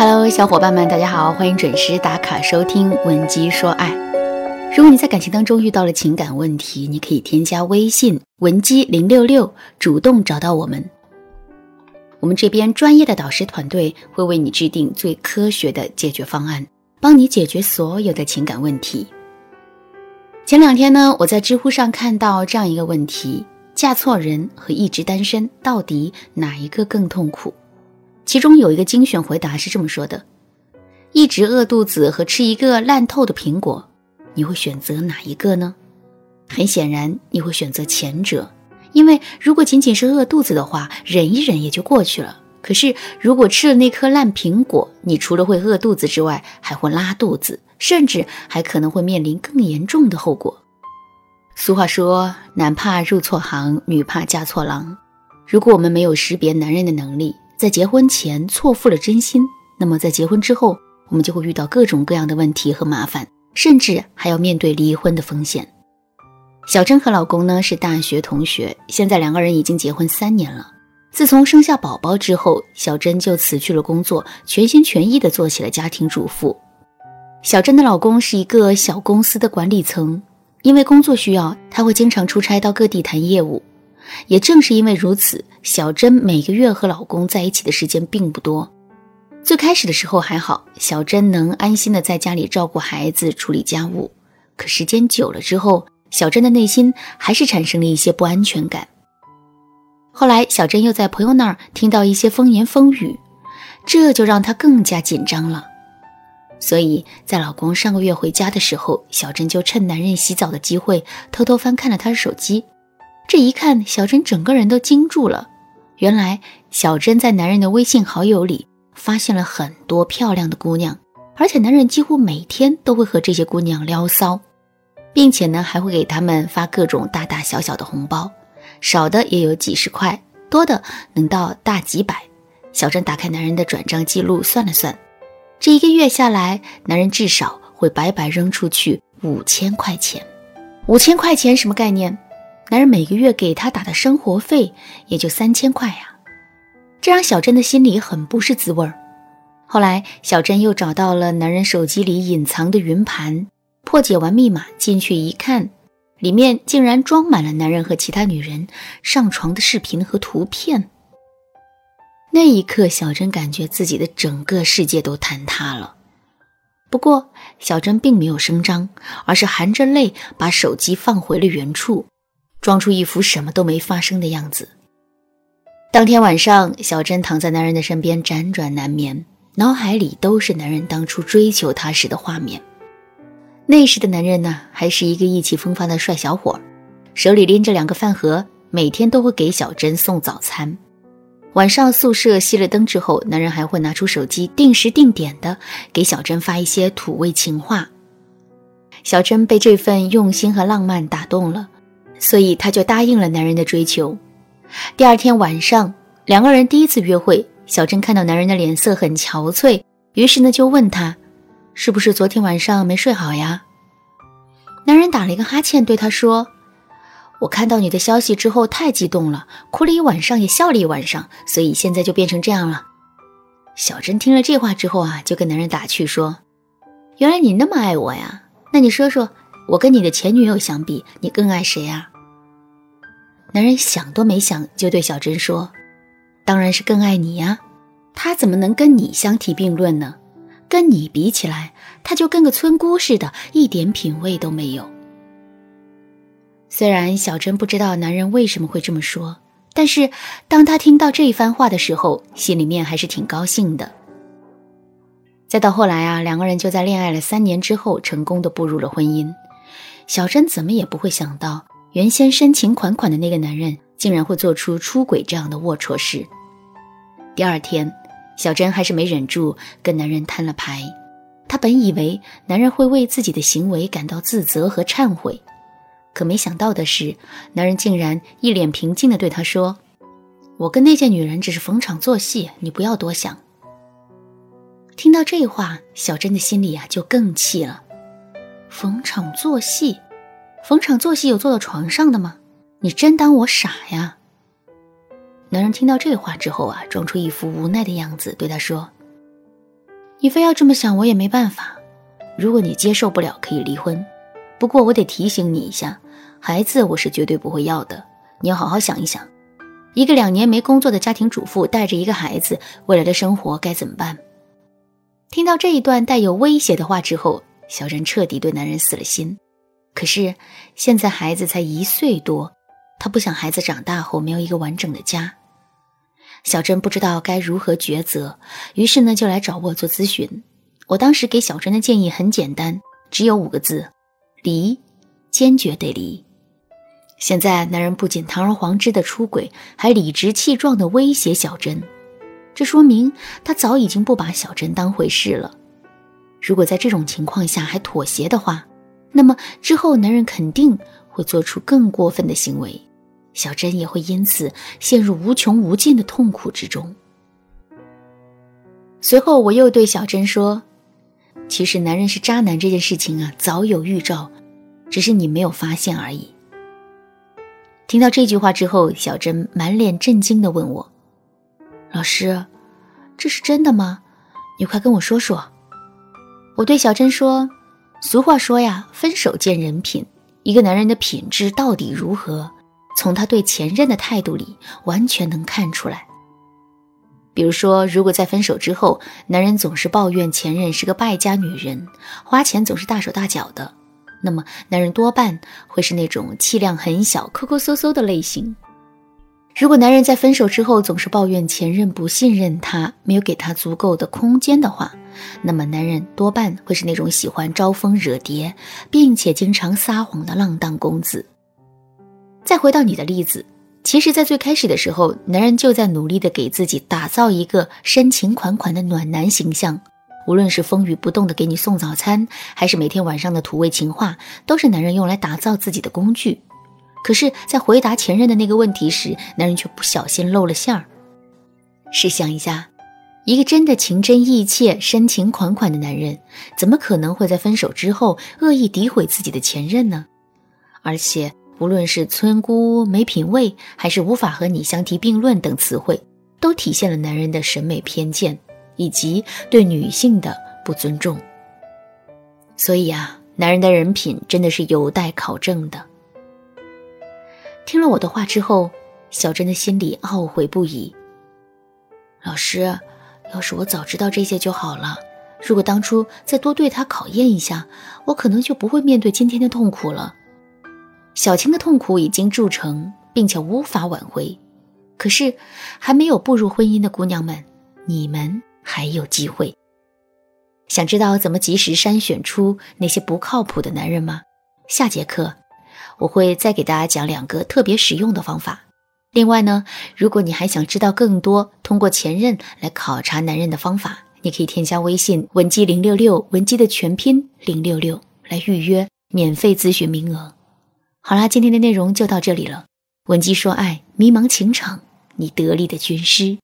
Hello，小伙伴们，大家好，欢迎准时打卡收听《文姬说爱》。如果你在感情当中遇到了情感问题，你可以添加微信文姬零六六，主动找到我们。我们这边专业的导师团队会为你制定最科学的解决方案，帮你解决所有的情感问题。前两天呢，我在知乎上看到这样一个问题：嫁错人和一直单身，到底哪一个更痛苦？其中有一个精选回答是这么说的：一直饿肚子和吃一个烂透的苹果，你会选择哪一个呢？很显然，你会选择前者，因为如果仅仅是饿肚子的话，忍一忍也就过去了。可是，如果吃了那颗烂苹果，你除了会饿肚子之外，还会拉肚子，甚至还可能会面临更严重的后果。俗话说：“男怕入错行，女怕嫁错郎。”如果我们没有识别男人的能力，在结婚前错付了真心，那么在结婚之后，我们就会遇到各种各样的问题和麻烦，甚至还要面对离婚的风险。小珍和老公呢是大学同学，现在两个人已经结婚三年了。自从生下宝宝之后，小珍就辞去了工作，全心全意地做起了家庭主妇。小珍的老公是一个小公司的管理层，因为工作需要，他会经常出差到各地谈业务。也正是因为如此，小珍每个月和老公在一起的时间并不多。最开始的时候还好，小珍能安心的在家里照顾孩子、处理家务。可时间久了之后，小珍的内心还是产生了一些不安全感。后来，小珍又在朋友那儿听到一些风言风语，这就让她更加紧张了。所以在老公上个月回家的时候，小珍就趁男人洗澡的机会，偷偷翻看了他的手机。这一看，小珍整个人都惊住了。原来，小珍在男人的微信好友里发现了很多漂亮的姑娘，而且男人几乎每天都会和这些姑娘撩骚，并且呢，还会给他们发各种大大小小的红包，少的也有几十块，多的能到大几百。小珍打开男人的转账记录，算了算，这一个月下来，男人至少会白白扔出去五千块钱。五千块钱什么概念？男人每个月给她打的生活费也就三千块呀，这让小珍的心里很不是滋味儿。后来，小珍又找到了男人手机里隐藏的云盘，破解完密码进去一看，里面竟然装满了男人和其他女人上床的视频和图片。那一刻，小珍感觉自己的整个世界都坍塌了。不过，小珍并没有声张，而是含着泪把手机放回了原处。装出一副什么都没发生的样子。当天晚上，小珍躺在男人的身边，辗转难眠，脑海里都是男人当初追求她时的画面。那时的男人呢，还是一个意气风发的帅小伙，手里拎着两个饭盒，每天都会给小珍送早餐。晚上宿舍熄了灯之后，男人还会拿出手机，定时定点的给小珍发一些土味情话。小珍被这份用心和浪漫打动了。所以，她就答应了男人的追求。第二天晚上，两个人第一次约会，小珍看到男人的脸色很憔悴，于是呢就问他：“是不是昨天晚上没睡好呀？”男人打了一个哈欠，对她说：“我看到你的消息之后太激动了，哭了一晚上，也笑了一晚上，所以现在就变成这样了。”小珍听了这话之后啊，就跟男人打趣说：“原来你那么爱我呀？那你说说。”我跟你的前女友相比，你更爱谁啊？男人想都没想就对小珍说：“当然是更爱你呀，他怎么能跟你相提并论呢？跟你比起来，他就跟个村姑似的，一点品味都没有。”虽然小珍不知道男人为什么会这么说，但是当他听到这一番话的时候，心里面还是挺高兴的。再到后来啊，两个人就在恋爱了三年之后，成功的步入了婚姻。小珍怎么也不会想到，原先深情款款的那个男人，竟然会做出出轨这样的龌龊事。第二天，小珍还是没忍住跟男人摊了牌。她本以为男人会为自己的行为感到自责和忏悔，可没想到的是，男人竟然一脸平静地对她说：“我跟那件女人只是逢场作戏，你不要多想。”听到这话，小珍的心里啊就更气了。逢场作戏，逢场作戏有坐到床上的吗？你真当我傻呀？男人听到这话之后啊，装出一副无奈的样子，对他说：“你非要这么想，我也没办法。如果你接受不了，可以离婚。不过我得提醒你一下，孩子我是绝对不会要的。你要好好想一想，一个两年没工作的家庭主妇带着一个孩子，未来的生活该怎么办？听到这一段带有威胁的话之后，小珍彻底对男人死了心。可是现在孩子才一岁多，她不想孩子长大后没有一个完整的家。小珍不知道该如何抉择，于是呢就来找我做咨询。我当时给小珍的建议很简单，只有五个字：离，坚决得离。现在男人不仅堂而皇之的出轨，还理直气壮的威胁小珍，这说明他早已经不把小珍当回事了。如果在这种情况下还妥协的话，那么之后男人肯定会做出更过分的行为，小珍也会因此陷入无穷无尽的痛苦之中。随后我又对小珍说：“其实男人是渣男这件事情啊，早有预兆，只是你没有发现而已。”听到这句话之后，小珍满脸震惊地问我：“老师，这是真的吗？你快跟我说说。”我对小珍说：“俗话说呀，分手见人品。一个男人的品质到底如何，从他对前任的态度里完全能看出来。比如说，如果在分手之后，男人总是抱怨前任是个败家女人，花钱总是大手大脚的。”那么，男人多半会是那种气量很小、抠抠搜搜的类型。如果男人在分手之后总是抱怨前任不信任他、没有给他足够的空间的话，那么男人多半会是那种喜欢招蜂惹蝶，并且经常撒谎的浪荡公子。再回到你的例子，其实，在最开始的时候，男人就在努力的给自己打造一个深情款款的暖男形象。无论是风雨不动的给你送早餐，还是每天晚上的土味情话，都是男人用来打造自己的工具。可是，在回答前任的那个问题时，男人却不小心露了馅儿。试想一下，一个真的情真意切、深情款款的男人，怎么可能会在分手之后恶意诋毁自己的前任呢？而且，无论是村姑、没品位，还是无法和你相提并论等词汇，都体现了男人的审美偏见。以及对女性的不尊重，所以啊，男人的人品真的是有待考证的。听了我的话之后，小珍的心里懊悔不已。老师，要是我早知道这些就好了。如果当初再多对他考验一下，我可能就不会面对今天的痛苦了。小青的痛苦已经铸成，并且无法挽回。可是，还没有步入婚姻的姑娘们，你们。还有机会。想知道怎么及时筛选出那些不靠谱的男人吗？下节课我会再给大家讲两个特别实用的方法。另外呢，如果你还想知道更多通过前任来考察男人的方法，你可以添加微信文姬零六六，文姬的全拼零六六来预约免费咨询名额。好啦，今天的内容就到这里了。文姬说爱，迷茫情场，你得力的军师。